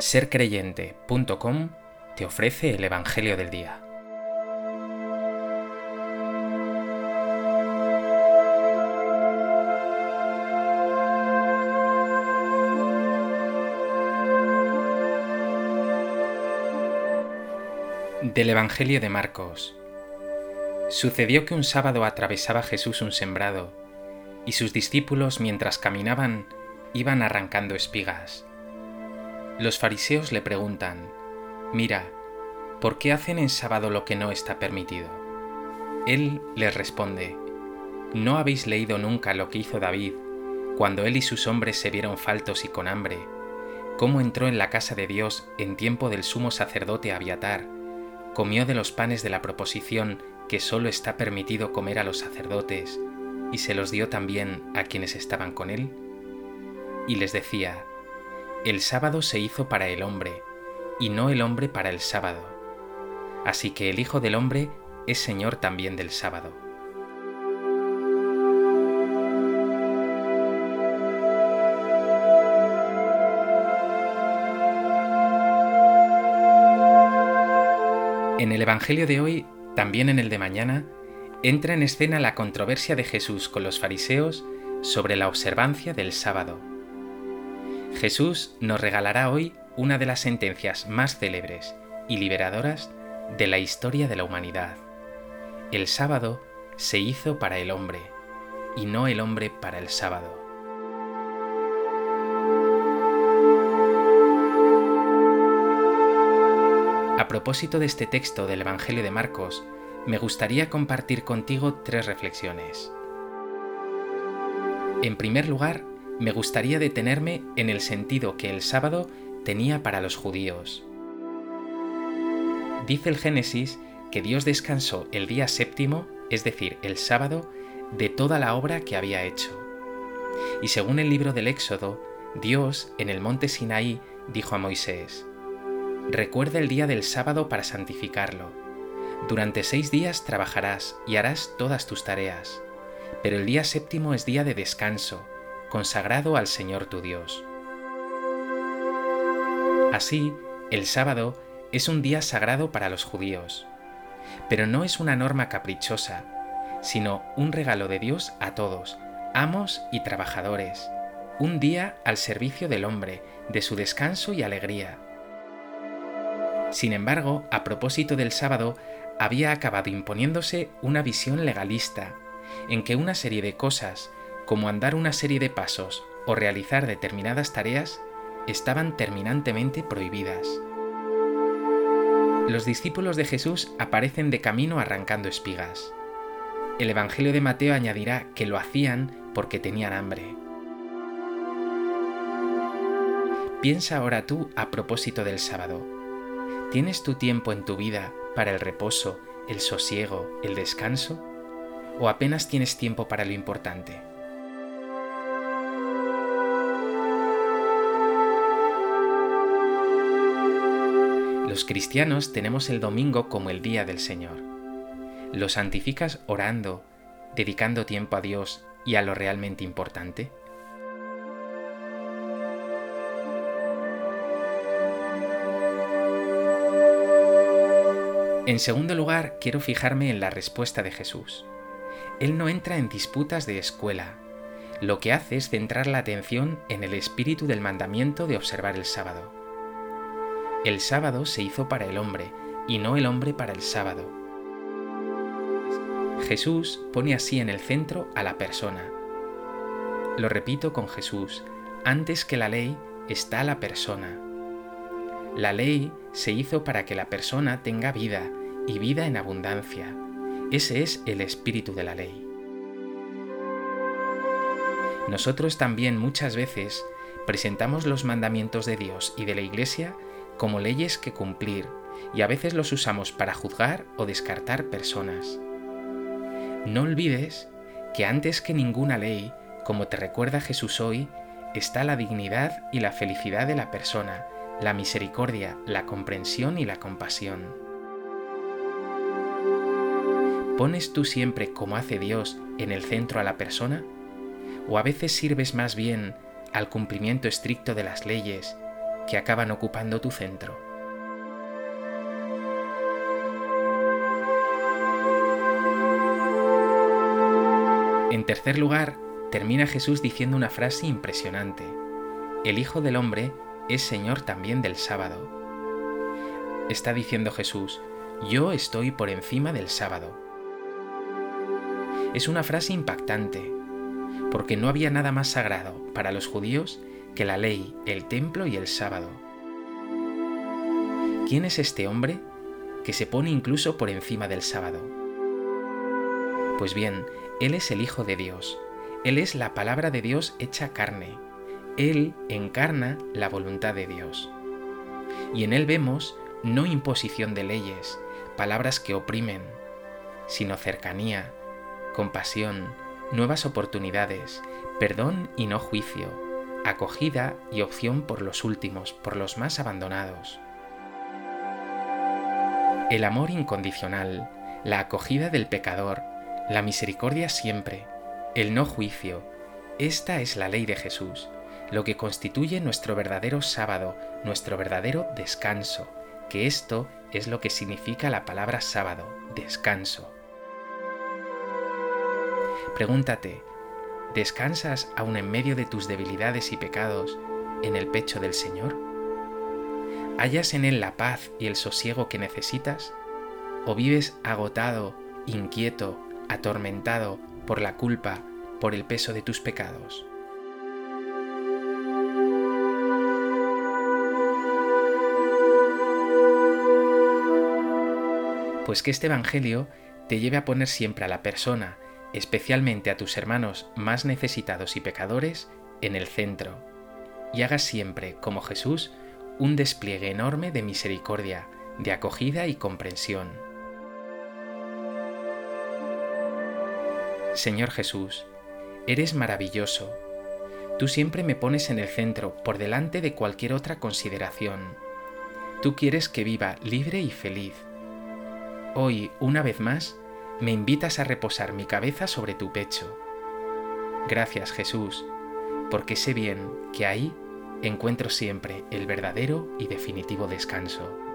sercreyente.com te ofrece el Evangelio del Día. Del Evangelio de Marcos. Sucedió que un sábado atravesaba Jesús un sembrado, y sus discípulos mientras caminaban iban arrancando espigas. Los fariseos le preguntan, Mira, ¿por qué hacen en sábado lo que no está permitido? Él les responde, ¿no habéis leído nunca lo que hizo David cuando él y sus hombres se vieron faltos y con hambre? ¿Cómo entró en la casa de Dios en tiempo del sumo sacerdote Abiatar? Comió de los panes de la proposición que solo está permitido comer a los sacerdotes, y se los dio también a quienes estaban con él? Y les decía, el sábado se hizo para el hombre, y no el hombre para el sábado. Así que el Hijo del Hombre es Señor también del sábado. En el Evangelio de hoy, también en el de mañana, entra en escena la controversia de Jesús con los fariseos sobre la observancia del sábado. Jesús nos regalará hoy una de las sentencias más célebres y liberadoras de la historia de la humanidad. El sábado se hizo para el hombre y no el hombre para el sábado. A propósito de este texto del Evangelio de Marcos, me gustaría compartir contigo tres reflexiones. En primer lugar, me gustaría detenerme en el sentido que el sábado tenía para los judíos. Dice el Génesis que Dios descansó el día séptimo, es decir, el sábado, de toda la obra que había hecho. Y según el libro del Éxodo, Dios en el monte Sinaí dijo a Moisés, Recuerda el día del sábado para santificarlo. Durante seis días trabajarás y harás todas tus tareas, pero el día séptimo es día de descanso, consagrado al Señor tu Dios. Así, el sábado es un día sagrado para los judíos, pero no es una norma caprichosa, sino un regalo de Dios a todos, amos y trabajadores, un día al servicio del hombre, de su descanso y alegría. Sin embargo, a propósito del sábado, había acabado imponiéndose una visión legalista, en que una serie de cosas como andar una serie de pasos o realizar determinadas tareas, estaban terminantemente prohibidas. Los discípulos de Jesús aparecen de camino arrancando espigas. El Evangelio de Mateo añadirá que lo hacían porque tenían hambre. Piensa ahora tú a propósito del sábado. ¿Tienes tu tiempo en tu vida para el reposo, el sosiego, el descanso? ¿O apenas tienes tiempo para lo importante? Los cristianos tenemos el domingo como el día del Señor. ¿Lo santificas orando, dedicando tiempo a Dios y a lo realmente importante? En segundo lugar, quiero fijarme en la respuesta de Jesús. Él no entra en disputas de escuela. Lo que hace es centrar la atención en el espíritu del mandamiento de observar el sábado. El sábado se hizo para el hombre y no el hombre para el sábado. Jesús pone así en el centro a la persona. Lo repito con Jesús, antes que la ley está la persona. La ley se hizo para que la persona tenga vida y vida en abundancia. Ese es el espíritu de la ley. Nosotros también muchas veces presentamos los mandamientos de Dios y de la Iglesia como leyes que cumplir y a veces los usamos para juzgar o descartar personas. No olvides que antes que ninguna ley, como te recuerda Jesús hoy, está la dignidad y la felicidad de la persona, la misericordia, la comprensión y la compasión. ¿Pones tú siempre, como hace Dios, en el centro a la persona? ¿O a veces sirves más bien al cumplimiento estricto de las leyes que acaban ocupando tu centro. En tercer lugar, termina Jesús diciendo una frase impresionante. El Hijo del Hombre es Señor también del sábado. Está diciendo Jesús, yo estoy por encima del sábado. Es una frase impactante, porque no había nada más sagrado para los judíos que la ley, el templo y el sábado. ¿Quién es este hombre que se pone incluso por encima del sábado? Pues bien, Él es el Hijo de Dios, Él es la palabra de Dios hecha carne, Él encarna la voluntad de Dios. Y en Él vemos no imposición de leyes, palabras que oprimen, sino cercanía, compasión, nuevas oportunidades, perdón y no juicio, acogida y opción por los últimos, por los más abandonados. El amor incondicional, la acogida del pecador, la misericordia siempre, el no juicio, esta es la ley de Jesús, lo que constituye nuestro verdadero sábado, nuestro verdadero descanso, que esto es lo que significa la palabra sábado, descanso. Pregúntate, ¿descansas aún en medio de tus debilidades y pecados en el pecho del Señor? ¿Hallas en Él la paz y el sosiego que necesitas? ¿O vives agotado, inquieto, atormentado por la culpa, por el peso de tus pecados? Pues que este Evangelio te lleve a poner siempre a la persona especialmente a tus hermanos más necesitados y pecadores, en el centro, y hagas siempre, como Jesús, un despliegue enorme de misericordia, de acogida y comprensión. Señor Jesús, eres maravilloso. Tú siempre me pones en el centro, por delante de cualquier otra consideración. Tú quieres que viva libre y feliz. Hoy, una vez más, me invitas a reposar mi cabeza sobre tu pecho. Gracias Jesús, porque sé bien que ahí encuentro siempre el verdadero y definitivo descanso.